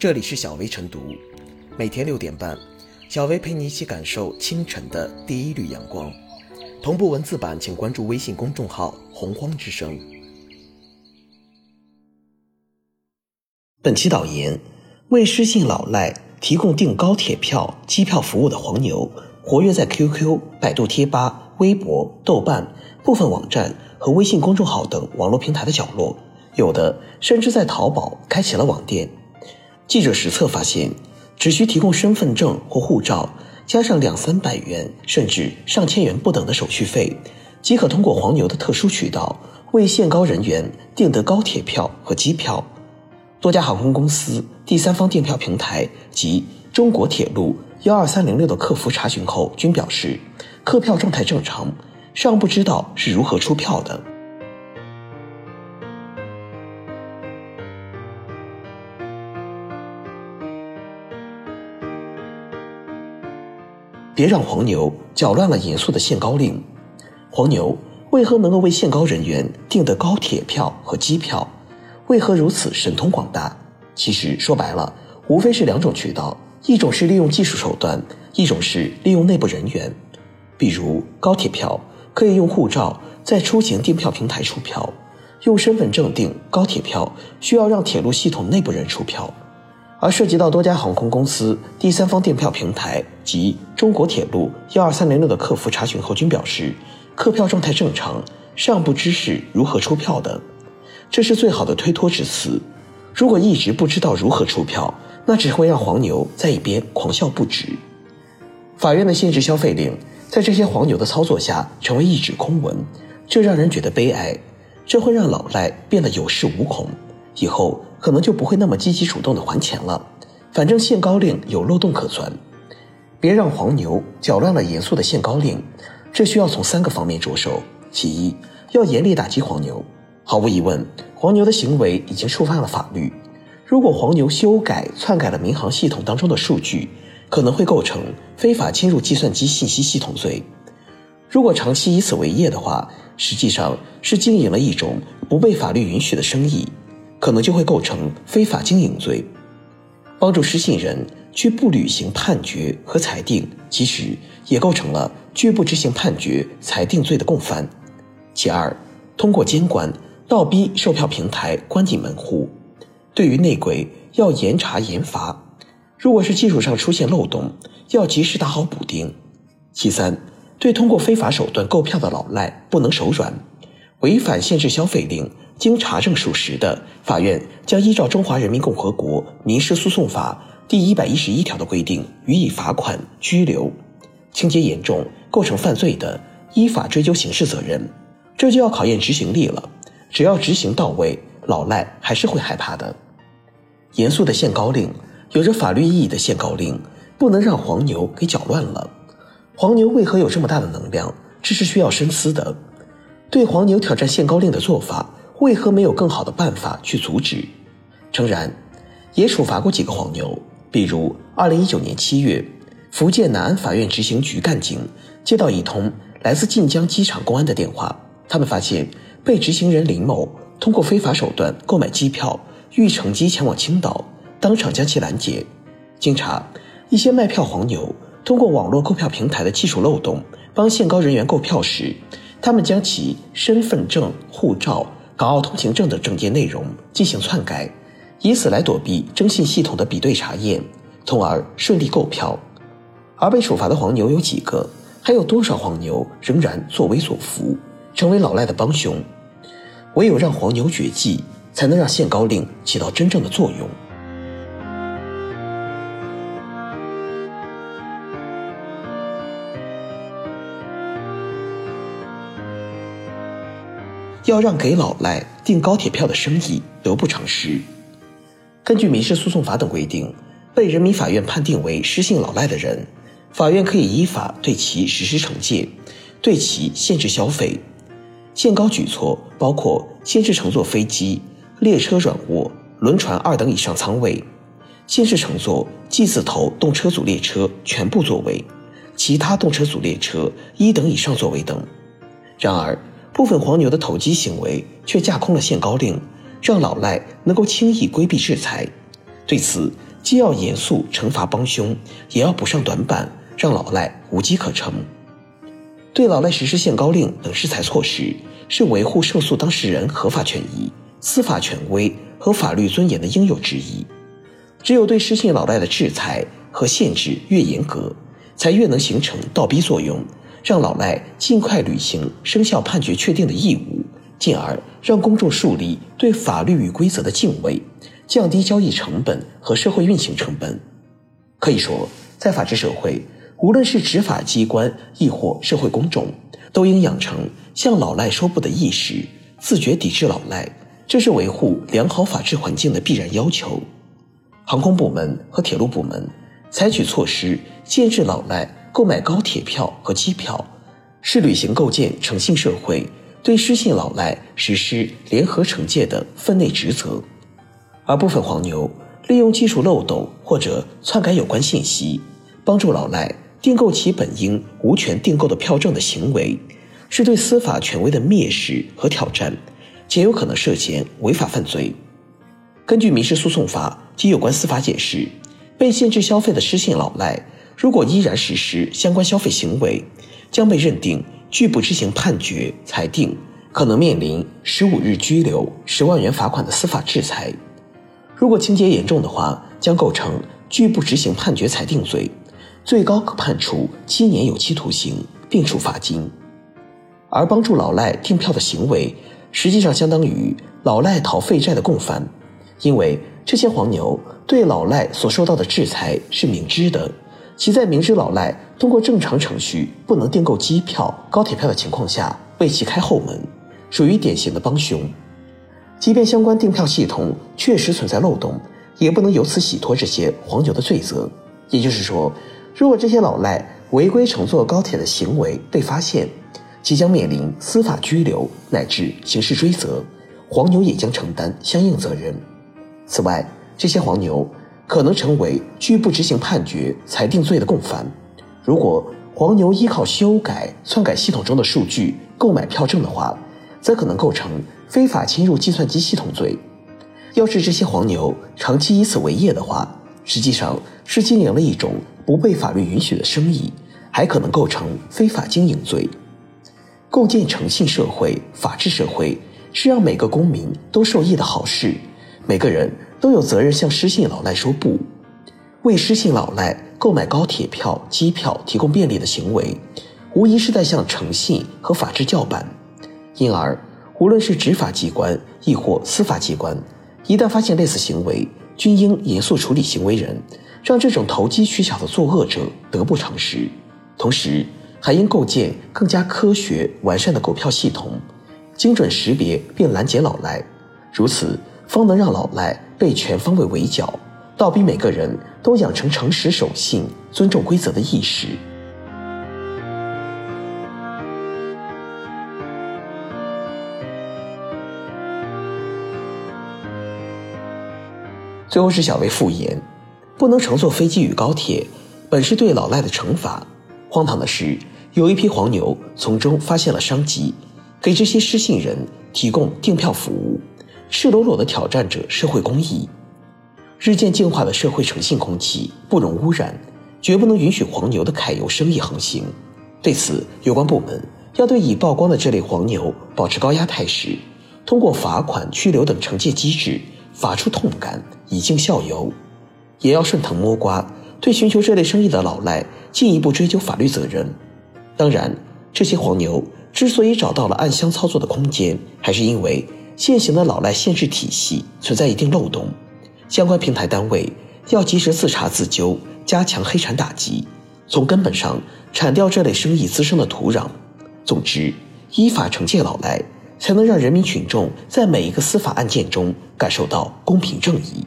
这里是小薇晨读，每天六点半，小薇陪你一起感受清晨的第一缕阳光。同步文字版，请关注微信公众号“洪荒之声”。本期导言：为失信老赖提供订高铁票、机票服务的黄牛，活跃在 QQ、百度贴吧、微博、豆瓣部分网站和微信公众号等网络平台的角落，有的甚至在淘宝开启了网店。记者实测发现，只需提供身份证或护照，加上两三百元甚至上千元不等的手续费，即可通过黄牛的特殊渠道为限高人员订得高铁票和机票。多家航空公司、第三方订票平台及中国铁路幺二三零六的客服查询后均表示，客票状态正常，尚不知道是如何出票的。别让黄牛搅乱了严肃的限高令。黄牛为何能够为限高人员订得高铁票和机票？为何如此神通广大？其实说白了，无非是两种渠道：一种是利用技术手段，一种是利用内部人员。比如高铁票可以用护照在出行订票平台出票，用身份证订高铁票需要让铁路系统内部人出票。而涉及到多家航空公司、第三方订票平台及中国铁路幺二三零六的客服查询后均表示，客票状态正常，尚不知是如何出票的。这是最好的推脱之词。如果一直不知道如何出票，那只会让黄牛在一边狂笑不止。法院的限制消费令在这些黄牛的操作下成为一纸空文，这让人觉得悲哀。这会让老赖变得有恃无恐。以后可能就不会那么积极主动的还钱了。反正限高令有漏洞可钻，别让黄牛搅乱了严肃的限高令。这需要从三个方面着手：其一，要严厉打击黄牛。毫无疑问，黄牛的行为已经触犯了法律。如果黄牛修改、篡改了民航系统当中的数据，可能会构成非法侵入计算机信息系统罪。如果长期以此为业的话，实际上是经营了一种不被法律允许的生意。可能就会构成非法经营罪，帮助失信人拒不履行判决和裁定，其实也构成了拒不执行判决、裁定罪的共犯。其二，通过监管倒逼售票平台关紧门户，对于内鬼要严查严罚，如果是技术上出现漏洞，要及时打好补丁。其三，对通过非法手段购票的老赖不能手软，违反限制消费令。经查证属实的，法院将依照《中华人民共和国民事诉讼法》第一百一十一条的规定，予以罚款、拘留；情节严重、构成犯罪的，依法追究刑事责任。这就要考验执行力了。只要执行到位，老赖还是会害怕的。严肃的限高令，有着法律意义的限高令，不能让黄牛给搅乱了。黄牛为何有这么大的能量？这是需要深思的。对黄牛挑战限高令的做法。为何没有更好的办法去阻止？诚然，也处罚过几个黄牛，比如二零一九年七月，福建南安法院执行局干警接到一通来自晋江机场公安的电话，他们发现被执行人林某通过非法手段购买机票，欲乘机前往青岛，当场将其拦截。经查，一些卖票黄牛通过网络购票平台的技术漏洞，帮限高人员购票时，他们将其身份证、护照。港澳通行证的证件内容进行篡改，以此来躲避征信系统的比对查验，从而顺利购票。而被处罚的黄牛有几个？还有多少黄牛仍然作威作福，成为老赖的帮凶？唯有让黄牛绝迹，才能让限高令起到真正的作用。要让给老赖订高铁票的生意得不偿失。根据民事诉讼法等规定，被人民法院判定为失信老赖的人，法院可以依法对其实施惩戒，对其限制消费。限高举措包括限制乘坐飞机、列车软卧、轮船二等以上舱位，限制乘坐 G 字头动车组列车全部座位，其他动车组列车一等以上座位等。然而，部分黄牛的投机行为却架空了限高令，让老赖能够轻易规避制裁。对此，既要严肃惩罚帮凶，也要补上短板，让老赖无机可乘。对老赖实施限高令等制裁措施，是维护胜诉当事人合法权益、司法权威和法律尊严的应有之义。只有对失信老赖的制裁和限制越严格，才越能形成倒逼作用，让老赖尽快履行生效判决确定的义务，进而让公众树立对法律与规则的敬畏，降低交易成本和社会运行成本。可以说，在法治社会，无论是执法机关亦或社会公众，都应养成向老赖说不的意识，自觉抵制老赖，这是维护良好法治环境的必然要求。航空部门和铁路部门采取措施限制老赖购买高铁票和机票，是履行构建诚信社会、对失信老赖实施联合惩戒的分内职责。而部分黄牛利用技术漏洞或者篡改有关信息，帮助老赖订购其本应无权订购的票证的行为，是对司法权威的蔑视和挑战，且有可能涉嫌违法犯罪。根据民事诉讼法及有关司法解释，被限制消费的失信老赖，如果依然实施相关消费行为，将被认定拒不执行判决裁定，可能面临十五日拘留、十万元罚款的司法制裁。如果情节严重的话，将构成拒不执行判决裁定罪，最高可判处七年有期徒刑，并处罚金。而帮助老赖订票的行为，实际上相当于老赖逃废债的共犯。因为这些黄牛对老赖所受到的制裁是明知的，其在明知老赖通过正常程序不能订购机票、高铁票的情况下为其开后门，属于典型的帮凶。即便相关订票系统确实存在漏洞，也不能由此洗脱这些黄牛的罪责。也就是说，如果这些老赖违规乘坐高铁的行为被发现，即将面临司法拘留乃至刑事追责，黄牛也将承担相应责任。此外，这些黄牛可能成为拒不执行判决裁定罪的共犯。如果黄牛依靠修改、篡改系统中的数据购买票证的话，则可能构成非法侵入计算机系统罪。要是这些黄牛长期以此为业的话，实际上是经营了一种不被法律允许的生意，还可能构成非法经营罪。构建诚信社会、法治社会，是让每个公民都受益的好事。每个人都有责任向失信老赖说不，为失信老赖购买高铁票、机票提供便利的行为，无疑是在向诚信和法治叫板。因而，无论是执法机关亦或司法机关，一旦发现类似行为，均应严肃处理行为人，让这种投机取巧的作恶者得不偿失。同时，还应构建更加科学完善的购票系统，精准识别并拦截老赖。如此。方能让老赖被全方位围剿，倒逼每个人都养成诚实守信、尊重规则的意识。最后是小薇复言，不能乘坐飞机与高铁，本是对老赖的惩罚。荒唐的是，有一批黄牛从中发现了商机，给这些失信人提供订票服务。赤裸裸地挑战着社会公义，日渐净化的社会诚信空气不容污染，绝不能允许黄牛的揩油生意横行。对此，有关部门要对已曝光的这类黄牛保持高压态势，通过罚款、拘留等惩戒机制，发出痛感，以儆效尤；也要顺藤摸瓜，对寻求这类生意的老赖进一步追究法律责任。当然，这些黄牛之所以找到了暗箱操作的空间，还是因为。现行的老赖限制体系存在一定漏洞，相关平台单位要及时自查自纠，加强黑产打击，从根本上铲掉这类生意滋生的土壤。总之，依法惩戒老赖，才能让人民群众在每一个司法案件中感受到公平正义。